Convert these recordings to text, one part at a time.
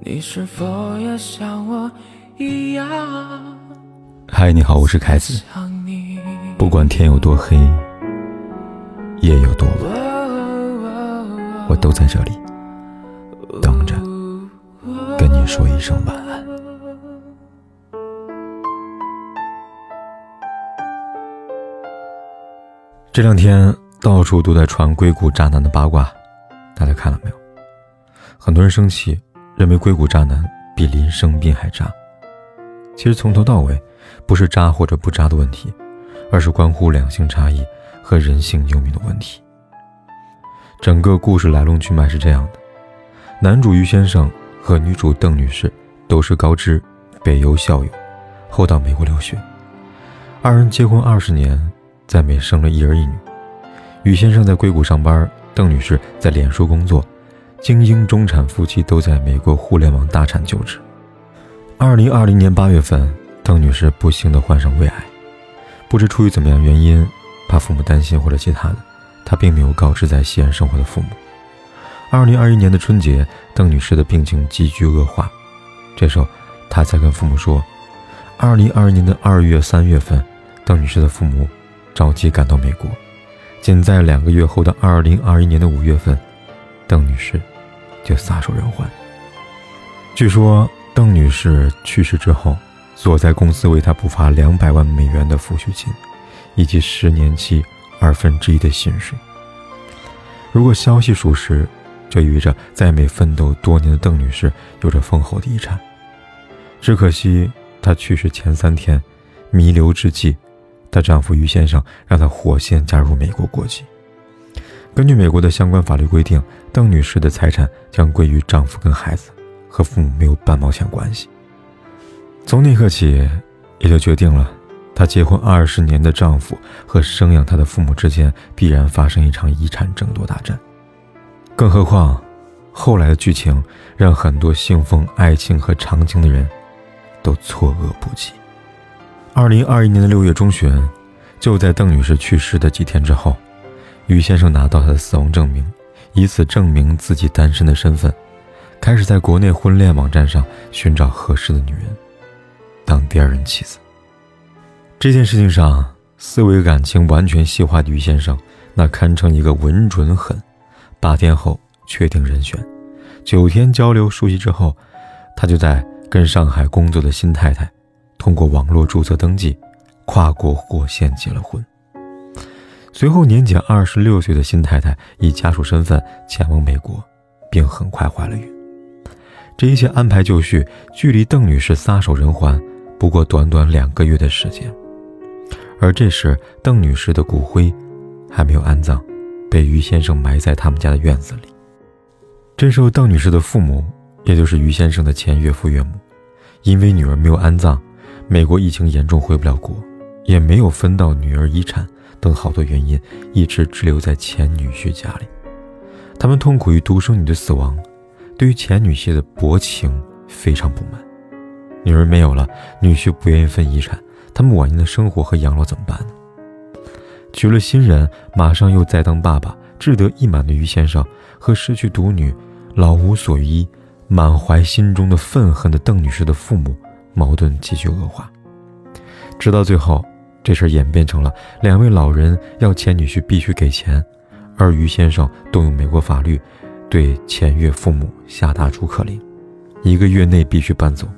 你是否也像我一样？嗨，你好，我是凯子。不管天有多黑，夜有多晚，我都在这里等着跟你说一声晚安。这两天到处都在传硅谷渣男的八卦，大家看了没有？很多人生气。认为硅谷渣男比林生斌还渣，其实从头到尾，不是渣或者不渣的问题，而是关乎两性差异和人性幽冥的问题。整个故事来龙去脉是这样的：男主于先生和女主邓女士都是高知北邮校友，后到美国留学，二人结婚二十年，在美生了一儿一女。于先生在硅谷上班，邓女士在脸书工作。精英中产夫妻都在美国互联网大产就职。二零二零年八月份，邓女士不幸的患上胃癌，不知出于怎么样原因，怕父母担心或者其他的，她并没有告知在西安生活的父母。二零二一年的春节，邓女士的病情急剧恶化，这时候她才跟父母说，二零二一年的二月、三月份，邓女士的父母着急赶到美国，仅在两个月后的二零二一年的五月份，邓女士。就撒手人寰。据说邓女士去世之后，所在公司为她补发两百万美元的抚恤金，以及十年期二分之一的薪水。如果消息属实，这意味着在美奋斗多年的邓女士有着丰厚的遗产。只可惜她去世前三天，弥留之际，她丈夫于先生让她火线加入美国国籍。根据美国的相关法律规定，邓女士的财产将归于丈夫跟孩子，和父母没有半毛钱关系。从那刻起，也就决定了，她结婚二十年的丈夫和生养她的父母之间必然发生一场遗产争夺大战。更何况，后来的剧情让很多信奉爱情和长情的人，都错愕不及。二零二一年的六月中旬，就在邓女士去世的几天之后。于先生拿到他的死亡证明，以此证明自己单身的身份，开始在国内婚恋网站上寻找合适的女人，当第二任妻子。这件事情上，思维感情完全细化的于先生，那堪称一个稳准狠。八天后确定人选，九天交流熟悉之后，他就在跟上海工作的新太太，通过网络注册登记，跨国火线结了婚。随后，年仅二十六岁的新太太以家属身份前往美国，并很快怀了孕。这一切安排就绪，距离邓女士撒手人寰不过短短两个月的时间。而这时，邓女士的骨灰还没有安葬，被于先生埋在他们家的院子里。这时候，邓女士的父母，也就是于先生的前岳父岳母，因为女儿没有安葬，美国疫情严重回不了国，也没有分到女儿遗产。等好多原因，一直滞留在前女婿家里。他们痛苦于独生女的死亡，对于前女婿的薄情非常不满。女儿没有了，女婿不愿意分遗产，他们晚年的生活和养老怎么办呢？娶了新人，马上又再当爸爸，志得意满的于先生和失去独女、老无所依、满怀心中的愤恨的邓女士的父母矛盾继续恶化，直到最后。这事演变成了两位老人要前女婿必须给钱，而于先生动用美国法律，对前岳父母下达逐客令，一个月内必须搬走。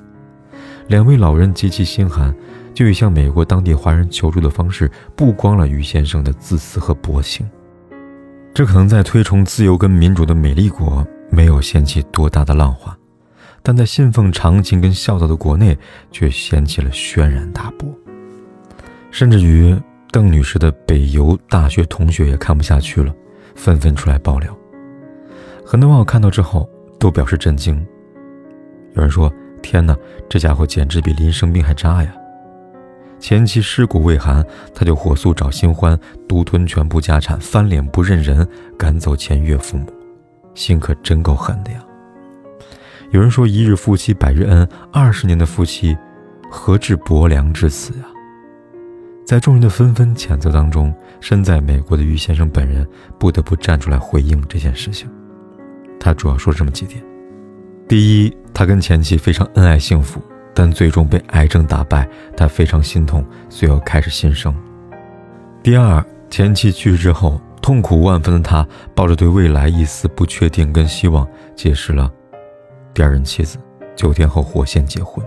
两位老人极其心寒，就以向美国当地华人求助的方式，曝光了于先生的自私和薄情。这可能在推崇自由跟民主的美丽国没有掀起多大的浪花，但在信奉长情跟孝道的国内，却掀起了轩然大波。甚至于邓女士的北邮大学同学也看不下去了，纷纷出来爆料。很多网友看到之后都表示震惊。有人说：“天哪，这家伙简直比林生斌还渣呀！”前妻尸骨未寒，他就火速找新欢，独吞全部家产，翻脸不认人，赶走前岳父母，心可真够狠的呀！有人说：“一日夫妻百日恩，二十年的夫妻，何至薄凉至此呀？”在众人的纷纷谴责当中，身在美国的于先生本人不得不站出来回应这件事情。他主要说这么几点：第一，他跟前妻非常恩爱幸福，但最终被癌症打败，他非常心痛，随后开始新生。第二，前妻去世之后，痛苦万分的他抱着对未来一丝不确定跟希望，结识了第二任妻子，九天后火线结婚。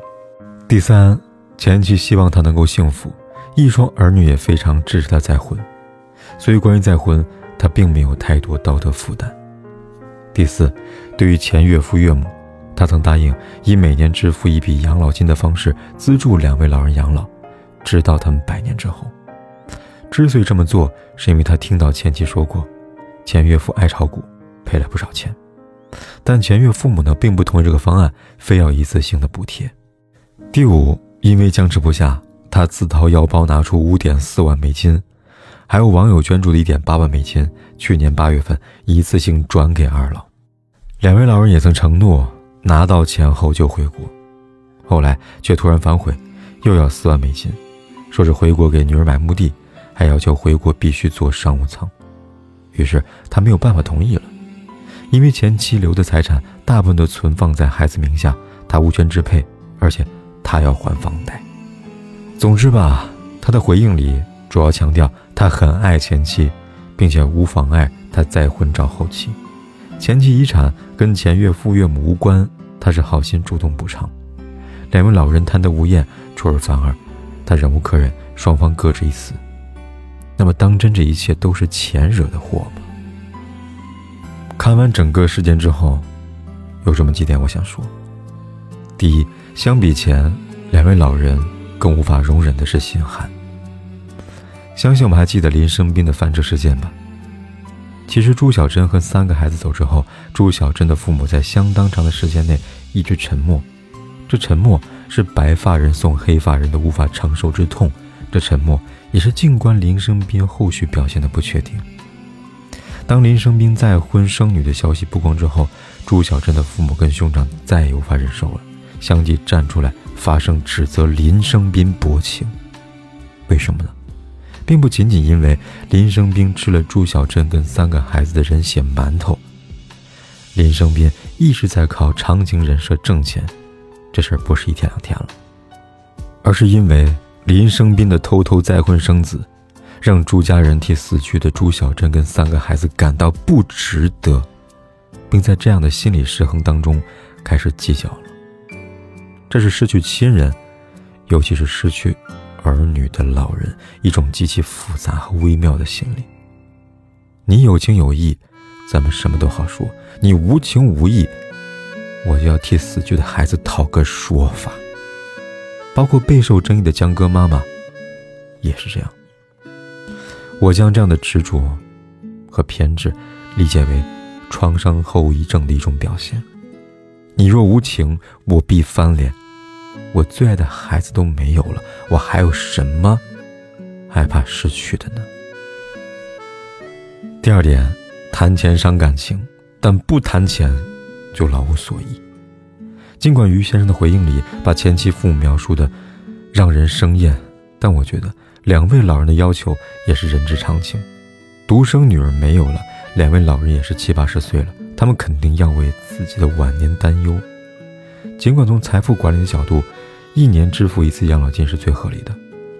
第三，前妻希望他能够幸福，一双儿女也非常支持他再婚，所以关于再婚，他并没有太多道德负担。第四，对于前岳父岳母，他曾答应以每年支付一笔养老金的方式资助两位老人养老，直到他们百年之后。之所以这么做，是因为他听到前妻说过，前岳父爱炒股，赔了不少钱。但前岳父母呢，并不同意这个方案，非要一次性的补贴。第五，因为僵持不下，他自掏腰包拿出五点四万美金，还有网友捐助的一点八万美金，去年八月份一次性转给二老。两位老人也曾承诺拿到钱后就回国，后来却突然反悔，又要四万美金，说是回国给女儿买墓地。还要求回国必须坐商务舱，于是他没有办法同意了，因为前妻留的财产大部分都存放在孩子名下，他无权支配，而且他要还房贷。总之吧，他的回应里主要强调他很爱前妻，并且无妨碍他再婚找后妻。前妻遗产跟前岳父岳母无关，他是好心主动补偿。两位老人贪得无厌，出尔反尔，他忍无可忍，双方各执一词。那么，当真这一切都是钱惹的祸吗？看完整个事件之后，有这么几点我想说：第一，相比钱，两位老人更无法容忍的是心寒。相信我们还记得林生斌的翻车事件吧？其实朱小珍和三个孩子走之后，朱小珍的父母在相当长的时间内一直沉默，这沉默是白发人送黑发人的无法承受之痛，这沉默。也是，静观林生斌后续表现的不确定，当林生斌再婚生女的消息曝光之后，朱小珍的父母跟兄长再也无法忍受了，相继站出来发声指责林生斌薄情。为什么呢？并不仅仅因为林生斌吃了朱小珍跟三个孩子的人血馒头，林生斌一直在靠长情人设挣钱，这事儿不是一天两天了，而是因为。林生斌的偷偷再婚生子，让朱家人替死去的朱小珍跟三个孩子感到不值得，并在这样的心理失衡当中开始计较。这是失去亲人，尤其是失去儿女的老人一种极其复杂和微妙的心理。你有情有义，咱们什么都好说；你无情无义，我就要替死去的孩子讨个说法。包括备受争议的江歌妈妈，也是这样。我将这样的执着和偏执理解为创伤后遗症的一种表现。你若无情，我必翻脸。我最爱的孩子都没有了，我还有什么害怕失去的呢？第二点，谈钱伤感情，但不谈钱就老无所依。尽管于先生的回应里把前妻父母描述的让人生厌，但我觉得两位老人的要求也是人之常情。独生女儿没有了，两位老人也是七八十岁了，他们肯定要为自己的晚年担忧。尽管从财富管理的角度，一年支付一次养老金是最合理的，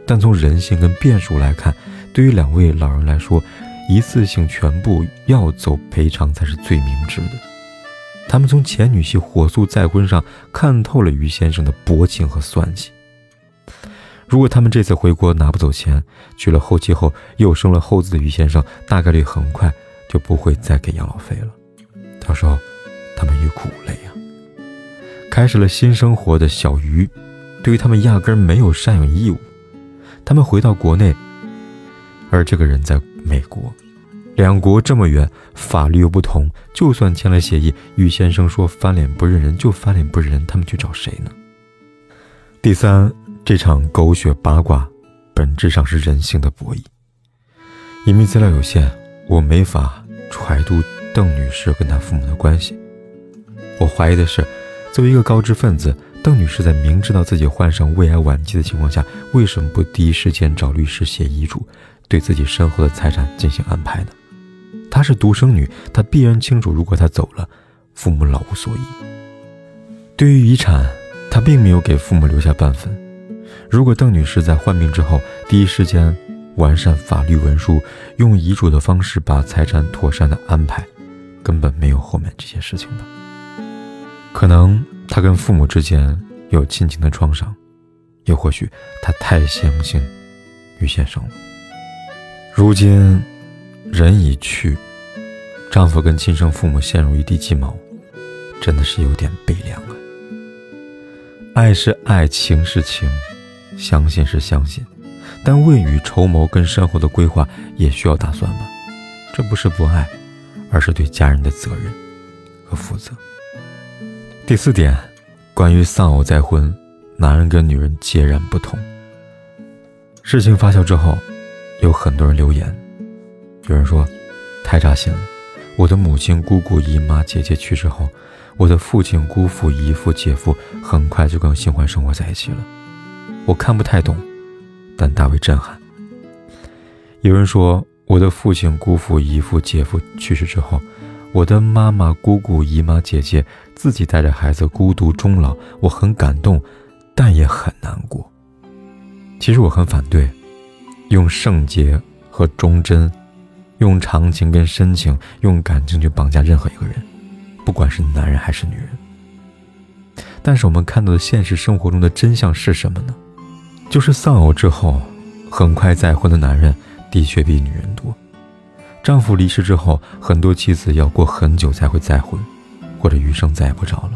但从人性跟变数来看，对于两位老人来说，一次性全部要走赔偿才是最明智的。他们从前女婿火速再婚上看透了于先生的薄情和算计。如果他们这次回国拿不走钱，娶了后妻后又生了后子的于先生，大概率很快就不会再给养老费了。到时候，他们欲哭无泪啊！开始了新生活的小鱼，对于他们压根没有赡养义务。他们回到国内，而这个人在美国。两国这么远，法律又不同，就算签了协议，于先生说翻脸不认人，就翻脸不认人，他们去找谁呢？第三，这场狗血八卦，本质上是人性的博弈。因为资料有限，我没法揣度邓女士跟她父母的关系。我怀疑的是，作为一个高知分子，邓女士在明知道自己患上胃癌晚期的情况下，为什么不第一时间找律师写遗嘱，对自己身后的财产进行安排呢？她是独生女，她必然清楚，如果她走了，父母老无所依。对于遗产，他并没有给父母留下半分。如果邓女士在患病之后第一时间完善法律文书，用遗嘱的方式把财产妥善的安排，根本没有后面这些事情吧。可能她跟父母之间有亲情的创伤，又或许她太相信于先生了。如今人已去，丈夫跟亲生父母陷入一地鸡毛，真的是有点悲凉啊。爱是爱，情是情，相信是相信，但未雨绸缪跟生活的规划也需要打算吧。这不是不爱，而是对家人的责任和负责。第四点，关于丧偶再婚，男人跟女人截然不同。事情发酵之后，有很多人留言，有人说太扎心了。我的母亲、姑姑、姨妈、姐姐去世后，我的父亲、姑父、姨父、姐夫很快就跟新欢生活在一起了。我看不太懂，但大为震撼。有人说，我的父亲、姑父、姨父、姐夫去世之后。我的妈妈、姑姑、姨妈、姐姐自己带着孩子孤独终老，我很感动，但也很难过。其实我很反对用圣洁和忠贞、用长情跟深情、用感情去绑架任何一个人，不管是男人还是女人。但是我们看到的现实生活中的真相是什么呢？就是丧偶之后，很快再婚的男人的确比女人多。丈夫离世之后，很多妻子要过很久才会再婚，或者余生再也不找了。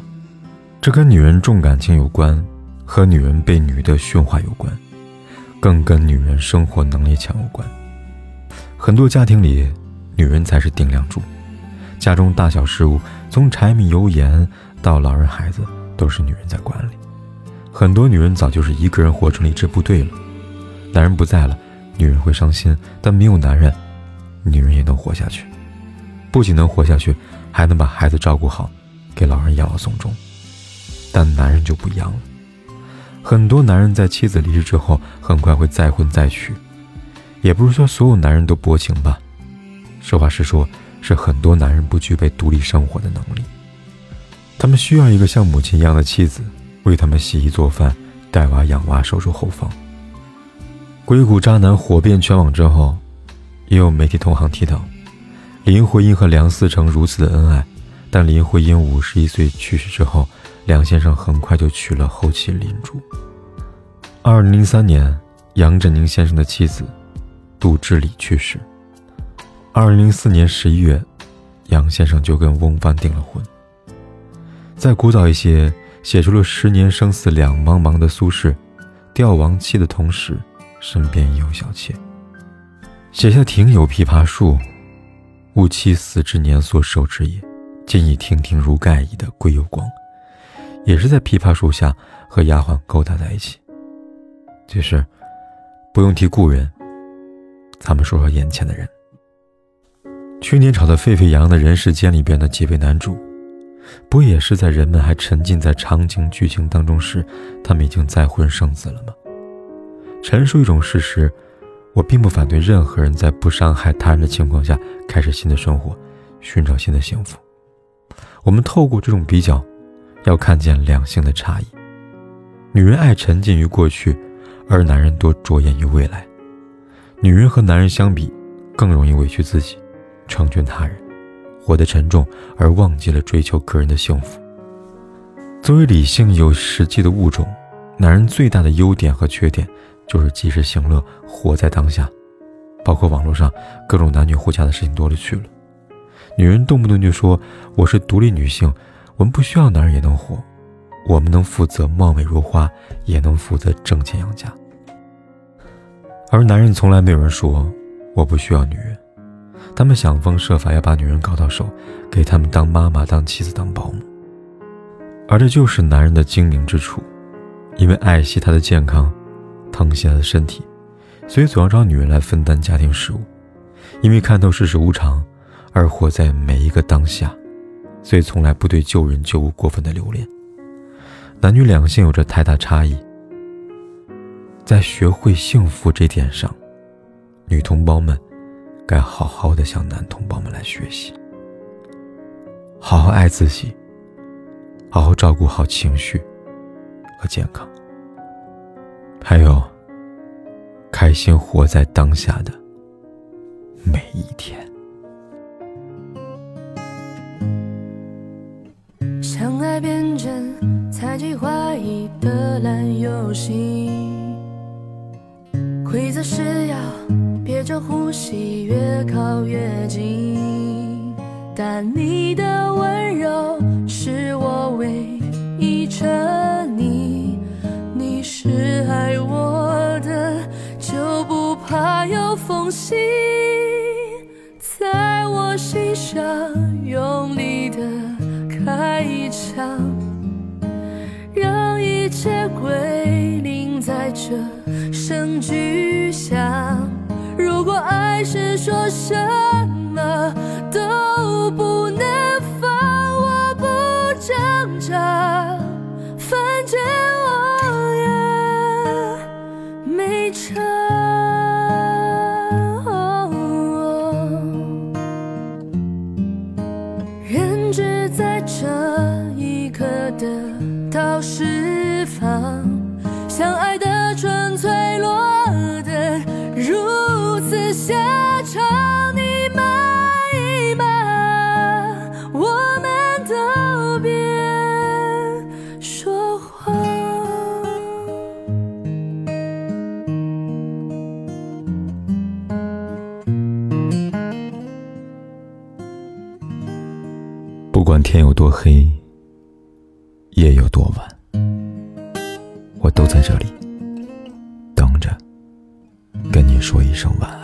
这跟女人重感情有关，和女人被女的驯化有关，更跟女人生活能力强有关。很多家庭里，女人才是顶梁柱，家中大小事务，从柴米油盐到老人孩子，都是女人在管理。很多女人早就是一个人活成了一支部队了。男人不在了，女人会伤心，但没有男人。女人也能活下去，不仅能活下去，还能把孩子照顾好，给老人养老送终。但男人就不一样了，很多男人在妻子离世之后，很快会再婚再娶。也不是说所有男人都薄情吧，实话实说，是很多男人不具备独立生活的能力。他们需要一个像母亲一样的妻子，为他们洗衣做饭、带娃养娃、守住后方。硅谷渣男火遍全网之后。也有媒体同行提到，林徽因和梁思成如此的恩爱，但林徽因五十一岁去世之后，梁先生很快就娶了后妻林珠。二零零三年，杨振宁先生的妻子杜志礼去世。二零零四年十一月，杨先生就跟翁帆订了婚。在古早一些写出了“十年生死两茫茫”的苏轼，吊亡妻的同时，身边也有小妾。写下庭有枇杷树，吾妻死之年所手之也。今已亭亭如盖矣的归有光，也是在枇杷树下和丫鬟勾搭在一起。其实，不用提故人，咱们说说眼前的人。去年炒得沸沸扬扬的人世间里边的几位男主，不也是在人们还沉浸在场景剧情当中时，他们已经再婚生子了吗？陈述一种事实。我并不反对任何人在不伤害他人的情况下开始新的生活，寻找新的幸福。我们透过这种比较，要看见两性的差异。女人爱沉浸于过去，而男人多着眼于未来。女人和男人相比，更容易委屈自己，成全他人，活得沉重，而忘记了追求个人的幸福。作为理性有实际的物种，男人最大的优点和缺点。就是及时行乐，活在当下，包括网络上各种男女互掐的事情多了去了。女人动不动就说我是独立女性，我们不需要男人也能活，我们能负责貌美如花，也能负责挣钱养家。而男人从来没有人说我不需要女人，他们想方设法要把女人搞到手，给他们当妈妈、当妻子、当保姆。而这就是男人的精明之处，因为爱惜她的健康。疼惜他的身体，所以总要找女人来分担家庭事务。因为看透世事无常，而活在每一个当下，所以从来不对旧人旧物过分的留恋。男女两性有着太大差异，在学会幸福这点上，女同胞们该好好的向男同胞们来学习，好好爱自己，好好照顾好情绪和健康，还有开心活在当下的每一天。相爱变成猜忌怀疑的烂游戏，规则是要憋着呼吸，越靠越近，但你的温柔。是我唯一心，在我心上用力的开一枪，让一切归零，在这声巨响。如果爱是说什么都不能。相爱的纯粹落得如此下场，你满意吗？我们都别说谎。不管天有多黑。夜有多晚，都在这里等着，跟你说一声晚安。